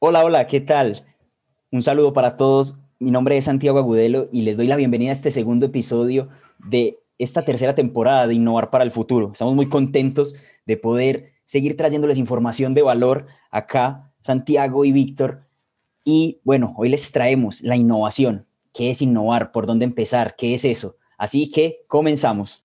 Hola, hola, ¿qué tal? Un saludo para todos. Mi nombre es Santiago Agudelo y les doy la bienvenida a este segundo episodio de esta tercera temporada de Innovar para el Futuro. Estamos muy contentos de poder seguir trayéndoles información de valor acá, Santiago y Víctor. Y bueno, hoy les traemos la innovación. ¿Qué es innovar? ¿Por dónde empezar? ¿Qué es eso? Así que comenzamos.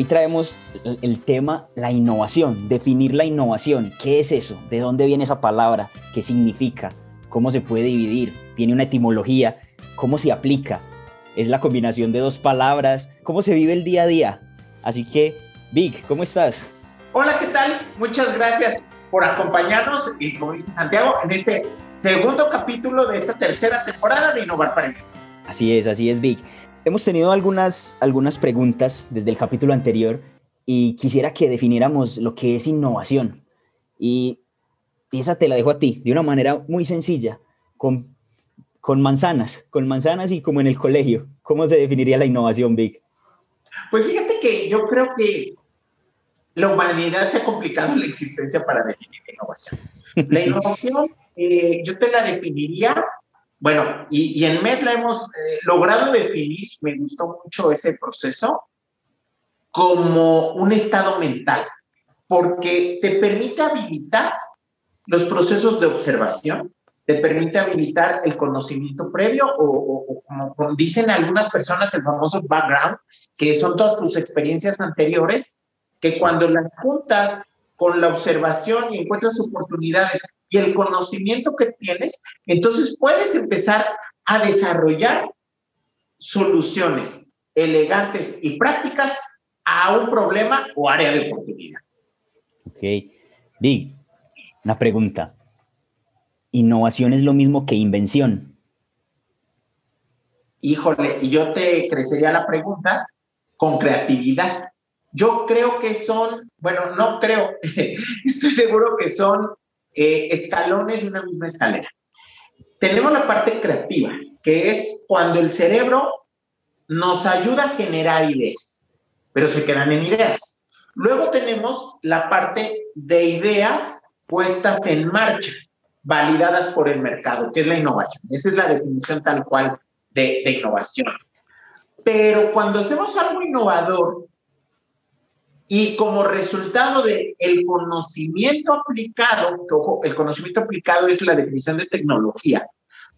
Hoy traemos el tema la innovación, definir la innovación. ¿Qué es eso? ¿De dónde viene esa palabra? ¿Qué significa? ¿Cómo se puede dividir? ¿Tiene una etimología? ¿Cómo se aplica? ¿Es la combinación de dos palabras? ¿Cómo se vive el día a día? Así que, Vic, ¿cómo estás? Hola, ¿qué tal? Muchas gracias por acompañarnos y, como dice Santiago, en este segundo capítulo de esta tercera temporada de Innovar para mí. Así es, así es, Vic. Hemos tenido algunas, algunas preguntas desde el capítulo anterior y quisiera que definiéramos lo que es innovación. Y, esa te la dejo a ti, de una manera muy sencilla, con, con manzanas, con manzanas y como en el colegio. ¿Cómo se definiría la innovación, Vic? Pues fíjate que yo creo que la humanidad se ha complicado la existencia para definir innovación. La innovación, eh, yo te la definiría bueno, y, en MED la hemos eh, logrado definir, me gustó mucho ese proceso, como un estado mental, porque te permite habilitar los procesos de observación, te permite habilitar el conocimiento previo o, como dicen algunas personas, el famoso background, que son todas tus experiencias anteriores, que cuando las juntas con la observación y encuentras oportunidades y el conocimiento que tienes, entonces puedes empezar a desarrollar soluciones elegantes y prácticas a un problema o área de oportunidad. Ok. Big, una pregunta. ¿Innovación es lo mismo que invención? Híjole, y yo te crecería la pregunta con creatividad. Yo creo que son, bueno, no creo, estoy seguro que son eh, escalones de una misma escalera. Tenemos la parte creativa, que es cuando el cerebro nos ayuda a generar ideas, pero se quedan en ideas. Luego tenemos la parte de ideas puestas en marcha, validadas por el mercado, que es la innovación. Esa es la definición tal cual de, de innovación. Pero cuando hacemos algo innovador, y como resultado del el conocimiento aplicado, que ojo, el conocimiento aplicado es la definición de tecnología,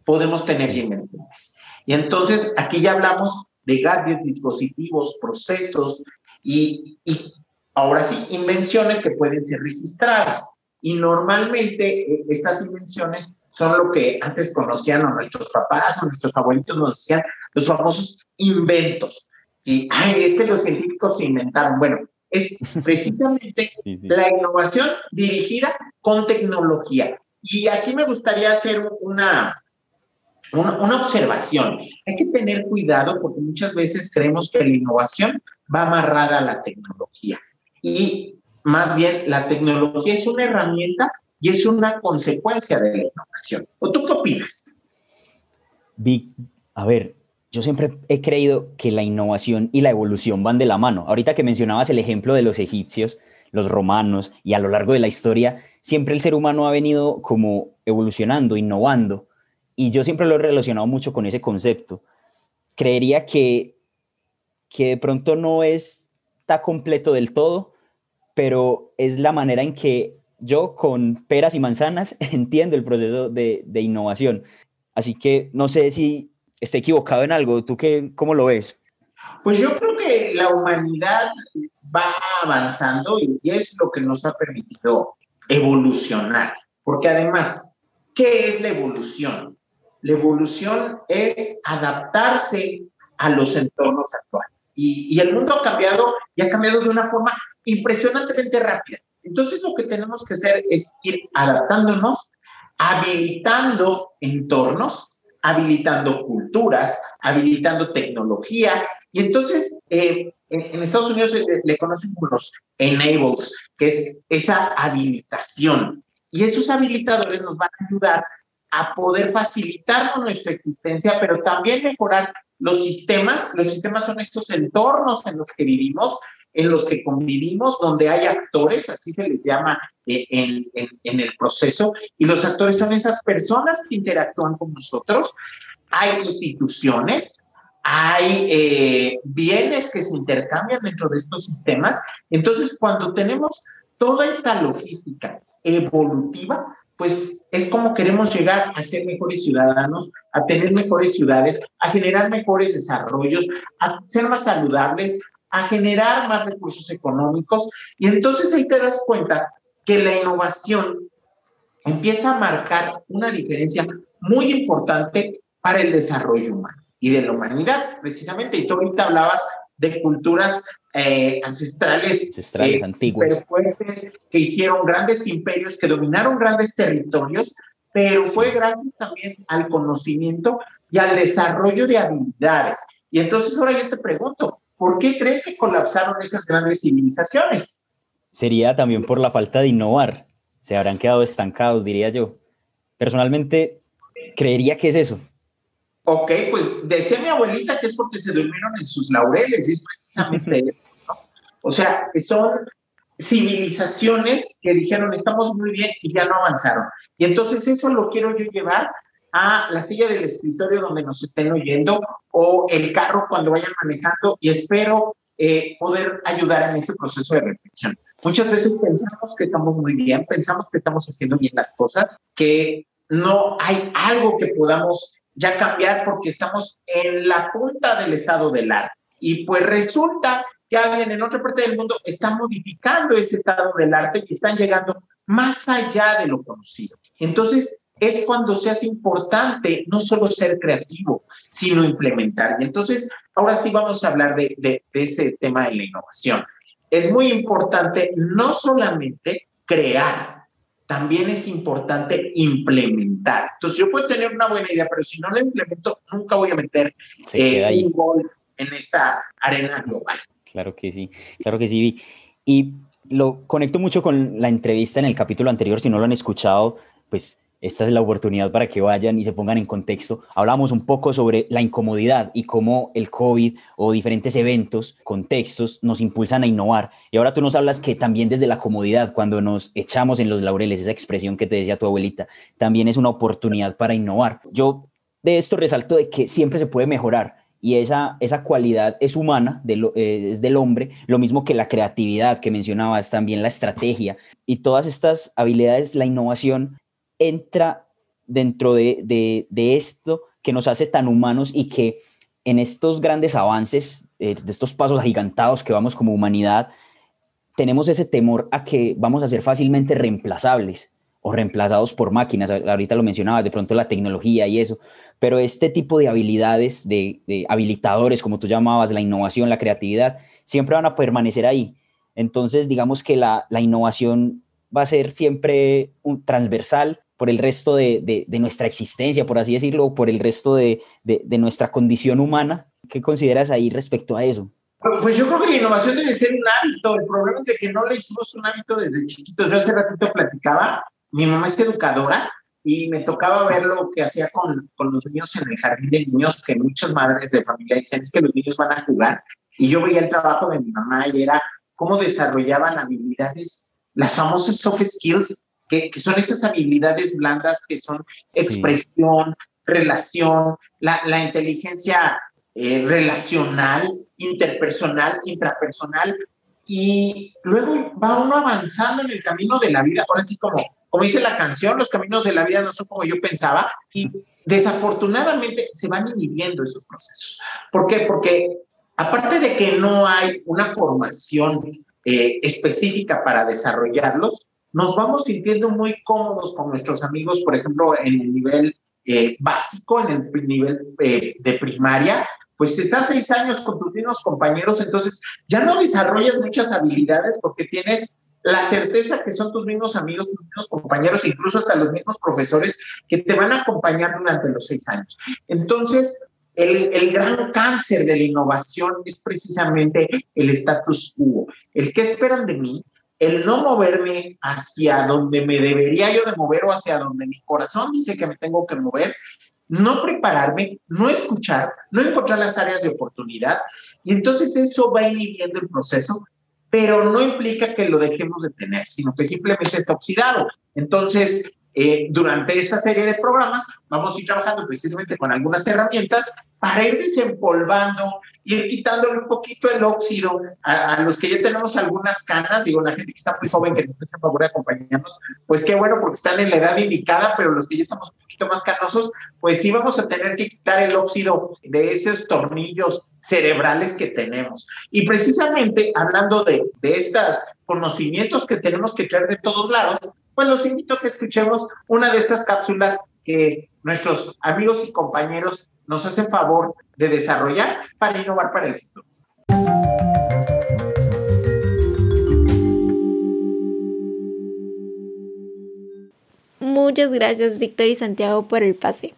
podemos tener invenciones. Y entonces aquí ya hablamos de gadgets, dispositivos, procesos y, y ahora sí, invenciones que pueden ser registradas. Y normalmente eh, estas invenciones son lo que antes conocían nuestros papás o nuestros abuelitos nos decían, los famosos inventos. Y, ay, es que los científicos se inventaron. Bueno, es precisamente la innovación dirigida con tecnología. Y aquí me gustaría hacer una, una, observación. Hay que tener cuidado porque muchas veces creemos que la innovación va amarrada a la tecnología. Y más bien, la tecnología es una herramienta y es una consecuencia de la innovación. ¿O tú qué opinas? a ver, yo siempre he creído que la innovación y la evolución van de la mano. Ahorita que mencionabas el ejemplo de los egipcios, los romanos y a lo largo de la historia, siempre el ser humano ha venido como evolucionando, innovando. Y yo siempre lo he relacionado mucho con ese concepto. Creería que, que de pronto no está completo del todo, pero es la manera en que yo con peras y manzanas entiendo el proceso de, de innovación. Así que no sé si esté equivocado en algo. ¿Tú qué, cómo lo ves? Pues yo creo que la humanidad va avanzando y es lo que nos ha permitido evolucionar. Porque además, ¿qué es la evolución? La evolución es adaptarse a los entornos actuales. Y, y, el mundo ha cambiado y ha cambiado de una forma impresionantemente rápida. Entonces lo que tenemos que hacer es ir adaptándonos, habilitando entornos habilitando culturas, habilitando tecnología. Y entonces, eh, en, Estados Unidos le, conocen como los enables, que es esa habilitación. Y esos habilitadores nos van a ayudar a poder facilitar nuestra existencia, pero también mejorar los sistemas. Los sistemas son estos entornos en los que vivimos, en los que convivimos, donde hay actores, así se les llama eh, en, el proceso, y los actores son esas personas que interactúan con nosotros. Hay instituciones, hay eh, bienes que se intercambian dentro de estos sistemas. Entonces, cuando tenemos toda esta logística evolutiva, pues es como queremos llegar a ser mejores ciudadanos, a tener mejores ciudades, a generar mejores desarrollos, a ser más saludables, a generar más recursos económicos. Y entonces ahí te das cuenta que la innovación empieza a marcar una diferencia muy importante para el desarrollo humano y de la humanidad, precisamente. Y tú ahorita hablabas de culturas eh, ancestrales, ancestrales eh, antiguas, fuertes, que hicieron grandes imperios, que dominaron grandes territorios, pero fue gracias también al conocimiento y al desarrollo de habilidades. Y entonces ahora yo te pregunto, ¿por qué crees que colapsaron esas grandes civilizaciones? Sería también por la falta de innovar. Se habrán quedado estancados, diría yo. Personalmente, creería que es eso. Ok, pues decía mi abuelita que es porque se durmieron en sus laureles, y es precisamente eso. O sea, son civilizaciones que dijeron estamos muy bien y ya no avanzaron. Y entonces eso lo quiero yo llevar a la silla del escritorio donde nos estén oyendo o el carro cuando vayan manejando y espero eh, poder ayudar en este proceso de reflexión. Muchas veces pensamos que estamos muy bien, pensamos que estamos haciendo bien las cosas, que no hay algo que podamos ya cambiar porque estamos en la punta del estado del arte. Y pues resulta que alguien en otra parte del mundo está modificando ese estado del arte y están llegando más allá de lo conocido. Entonces, es cuando se hace importante no solo ser creativo, sino implementar. Y entonces, ahora sí vamos a hablar de, de, ese tema de la innovación. Es muy importante no solamente crear, también es importante implementar. Entonces, yo puedo tener una buena idea, pero si no la implemento, nunca voy a meter eh, un gol en esta arena global. Claro que sí, claro que sí. Y lo conecto mucho con la entrevista en el capítulo anterior, si no lo han escuchado, pues esta es la oportunidad para que vayan y se pongan en contexto. Hablamos un poco sobre la incomodidad y cómo el COVID o diferentes eventos, contextos, nos impulsan a innovar. Y ahora tú nos hablas que también desde la comodidad, cuando nos echamos en los laureles, esa expresión que te decía tu abuelita, también es una oportunidad para innovar. Yo de esto resalto de que siempre se puede mejorar y esa, esa cualidad es humana, de eh, es del hombre, lo mismo que la creatividad que mencionabas, también la estrategia y todas estas habilidades, la innovación entra dentro de, esto que nos hace tan humanos y que en estos grandes avances, eh, de estos pasos agigantados que vamos como humanidad, tenemos ese temor a que vamos a ser fácilmente reemplazables o reemplazados por máquinas. Ahorita lo mencionaba, de pronto la tecnología y eso, pero este tipo de habilidades, de, habilitadores, como tú llamabas, la innovación, la creatividad, siempre van a permanecer ahí. Entonces, digamos que la, la innovación va a ser siempre un, transversal por el resto de, nuestra existencia, por así decirlo, por el resto de, nuestra condición humana. ¿Qué consideras ahí respecto a eso? Pues yo creo que la innovación debe ser un hábito. El problema es de que no le hicimos un hábito desde chiquitos. Yo hace ratito platicaba, mi mamá es educadora y me tocaba ver lo que hacía con, con los niños en el jardín de niños, que muchas madres de familia dicen es que los niños van a jugar. Y yo veía el trabajo de mi mamá y era cómo desarrollaban habilidades, las famosas soft skills, que, son esas habilidades blandas que son expresión, relación, la, inteligencia eh, relacional, interpersonal, intrapersonal, y luego va uno avanzando en el camino de la vida. Ahora sí, como, como dice la canción, los caminos de la vida no son como yo pensaba, y desafortunadamente se van inhibiendo esos procesos. ¿Por qué? Porque aparte de que no hay una formación eh, específica para desarrollarlos, nos vamos sintiendo muy cómodos con nuestros amigos, por ejemplo, en el nivel eh, básico, en el nivel eh, de primaria, pues estás seis años con tus mismos compañeros, entonces ya no desarrollas muchas habilidades porque tienes la certeza que son tus mismos amigos, tus mismos compañeros, incluso hasta los mismos profesores que te van a acompañar durante los seis años. Entonces, el, el, gran cáncer de la innovación es precisamente el status quo. El que esperan de mí, el no moverme hacia donde me debería yo de mover o hacia donde mi corazón dice que me tengo que mover, no prepararme, no escuchar, no encontrar las áreas de oportunidad. Y entonces eso va inhibiendo el proceso, pero no implica que lo dejemos de tener, sino que simplemente está oxidado. Entonces, eh, durante esta serie de programas vamos a ir trabajando precisamente con algunas herramientas para ir desempolvando, ir quitándole un poquito el óxido a, los que ya tenemos algunas canas, digo, la gente que está muy joven que nos hace favor de acompañarnos, pues qué bueno porque están en la edad indicada, pero los que ya estamos un poquito más canosos, pues sí vamos a tener que quitar el óxido de esos tornillos cerebrales que tenemos. Y precisamente hablando de, de estos conocimientos que tenemos que traer de todos lados, pues los invito a que escuchemos una de estas cápsulas que nuestros amigos y compañeros nos hacen favor de desarrollar para innovar para el futuro. Muchas gracias Víctor y Santiago por el pase.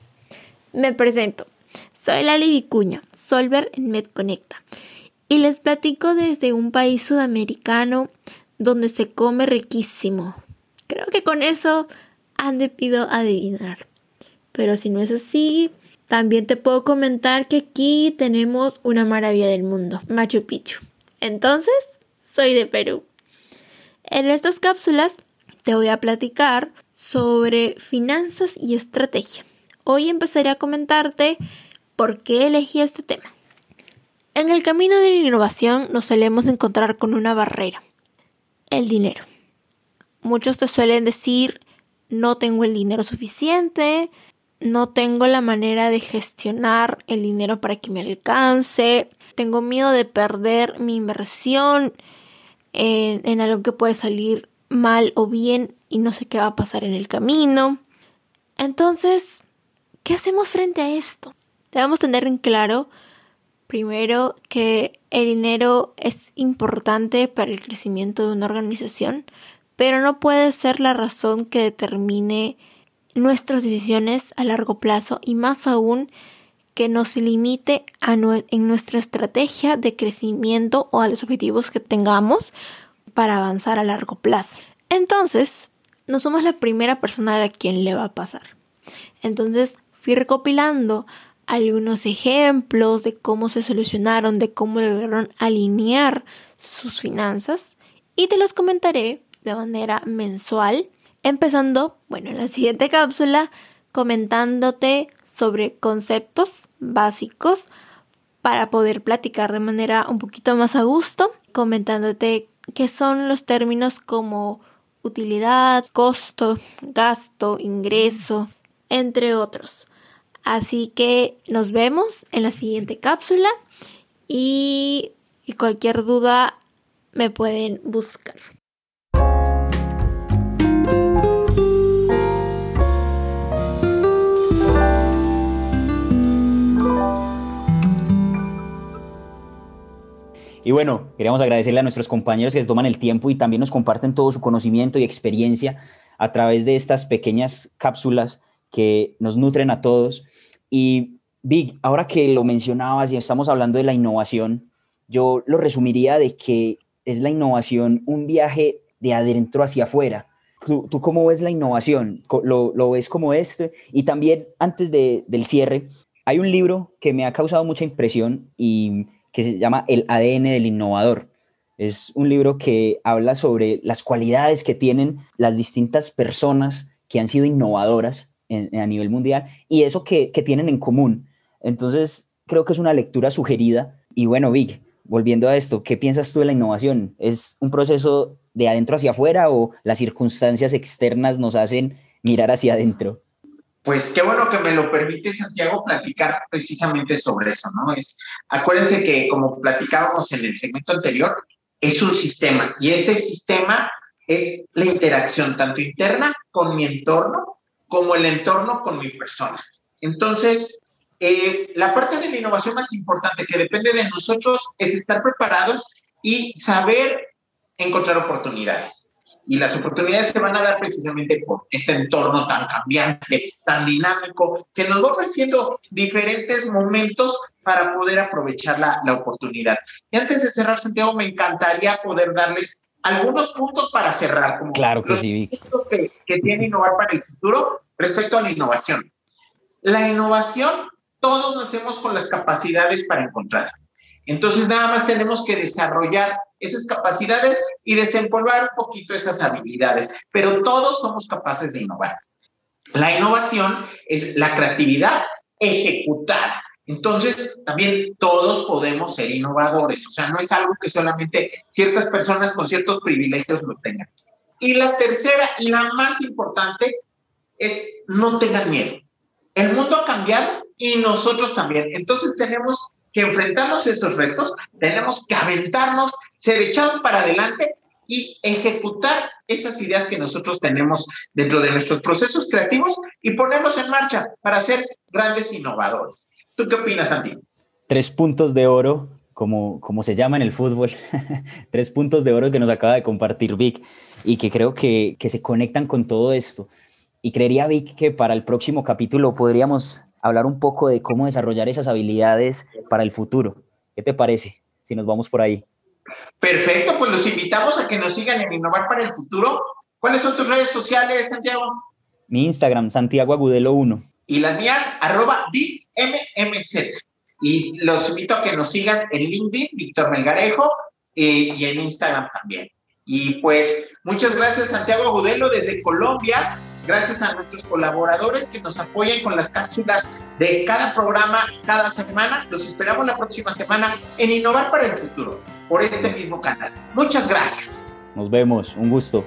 Me presento. Soy Lali Vicuña, Solver en MedConecta. Y les platico desde un país sudamericano donde se come riquísimo, Creo que con eso han de pido adivinar. Pero si no es así, también te puedo comentar que aquí tenemos una maravilla del mundo, Machu Picchu. Entonces, soy de Perú. En estas cápsulas te voy a platicar sobre finanzas y estrategia. Hoy empezaré a comentarte por qué elegí este tema. En el camino de la innovación nos solemos encontrar con una barrera, el dinero. Muchos te suelen decir, no tengo el dinero suficiente, no tengo la manera de gestionar el dinero para que me alcance, tengo miedo de perder mi inversión en, algo que puede salir mal o bien y no sé qué va a pasar en el camino. Entonces, ¿qué hacemos frente a esto? Debemos tener en claro, primero, que el dinero es importante para el crecimiento de una organización, pero no puede ser la razón que determine nuestras decisiones a largo plazo y más aún que nos limite en nuestra estrategia de crecimiento o a los objetivos que tengamos para avanzar a largo plazo. Entonces, no somos la primera persona a quien le va a pasar. Entonces, fui recopilando algunos ejemplos de cómo se solucionaron, de cómo lograron alinear sus finanzas y te los comentaré de manera mensual, empezando, bueno, en la siguiente cápsula, comentándote sobre conceptos básicos para poder platicar de manera un poquito más a gusto, comentándote qué son los términos como utilidad, costo, gasto, ingreso, entre otros. Así que nos vemos en la siguiente cápsula y, y cualquier duda me pueden buscar. Y bueno, queríamos agradecerle a nuestros compañeros que se toman el tiempo y también nos comparten todo su conocimiento y experiencia a través de estas pequeñas cápsulas que nos nutren a todos. Y Big, ahora que lo mencionabas y estamos hablando de la innovación, yo lo resumiría de que es la innovación un viaje de adentro hacia afuera. ¿Tú, cómo ves la innovación? ¿Lo, ¿Lo, ves como este? Y también, antes de, del cierre, hay un libro que me ha causado mucha impresión y que se llama El ADN del innovador. Es un libro que habla sobre las cualidades que tienen las distintas personas que han sido innovadoras a nivel mundial y eso que, que tienen en común. Entonces, creo que es una lectura sugerida. Y bueno, Vic, volviendo a esto, ¿qué piensas tú de la innovación? ¿Es un proceso de adentro hacia afuera o las circunstancias externas nos hacen mirar hacia adentro? Pues qué bueno que me lo permite, Santiago, platicar precisamente sobre eso, ¿no? Es, acuérdense que como platicábamos en el segmento anterior, es un sistema y este sistema es la interacción tanto interna con mi entorno como el entorno con mi persona. Entonces, eh, la parte de la innovación más importante que depende de nosotros es estar preparados y saber encontrar oportunidades y las oportunidades se van a dar precisamente por este entorno tan cambiante, tan dinámico, que nos va ofreciendo diferentes momentos para poder aprovechar la, la oportunidad. Y antes de cerrar, Santiago, me encantaría poder darles algunos puntos para cerrar. Como claro que sí. Que, que tiene innovar para el futuro respecto a la innovación. La innovación, todos nacemos con las capacidades para encontrar. Entonces, nada más tenemos que desarrollar esas capacidades y desempolvar un poquito esas habilidades, pero todos somos capaces de innovar. La innovación es la creatividad ejecutada. Entonces, también todos podemos ser innovadores, o sea, no es algo que solamente ciertas personas con ciertos privilegios lo tengan. Y la tercera y la más importante es no tengan miedo. El mundo ha cambiado y nosotros también. Entonces tenemos que enfrentarnos a esos retos, tenemos que aventarnos, ser echados para adelante y ejecutar esas ideas que nosotros tenemos dentro de nuestros procesos creativos y ponerlos en marcha para ser grandes innovadores. ¿Tú qué opinas, Andy? Tres puntos de oro, como, como se llama en el fútbol, tres puntos de oro que nos acaba de compartir Vic y que creo que, que se conectan con todo esto. Y creería, Vic, que para el próximo capítulo podríamos hablar un poco de cómo desarrollar esas habilidades para el futuro. ¿Qué te parece si nos vamos por ahí? Perfecto, pues los invitamos a que nos sigan en Innovar para el Futuro. ¿Cuáles son tus redes sociales, Santiago? Mi Instagram, Santiago Agudelo 1. Y las mías, arroba MMZ. Y los invito a que nos sigan en LinkedIn, Víctor Melgarejo, eh, y en Instagram también. Y pues muchas gracias, Santiago Agudelo, desde Colombia gracias a nuestros colaboradores que nos apoyan con las cápsulas de cada programa cada semana. Los esperamos la próxima semana en Innovar para el Futuro, por este mismo canal. Muchas gracias. Nos vemos, un gusto.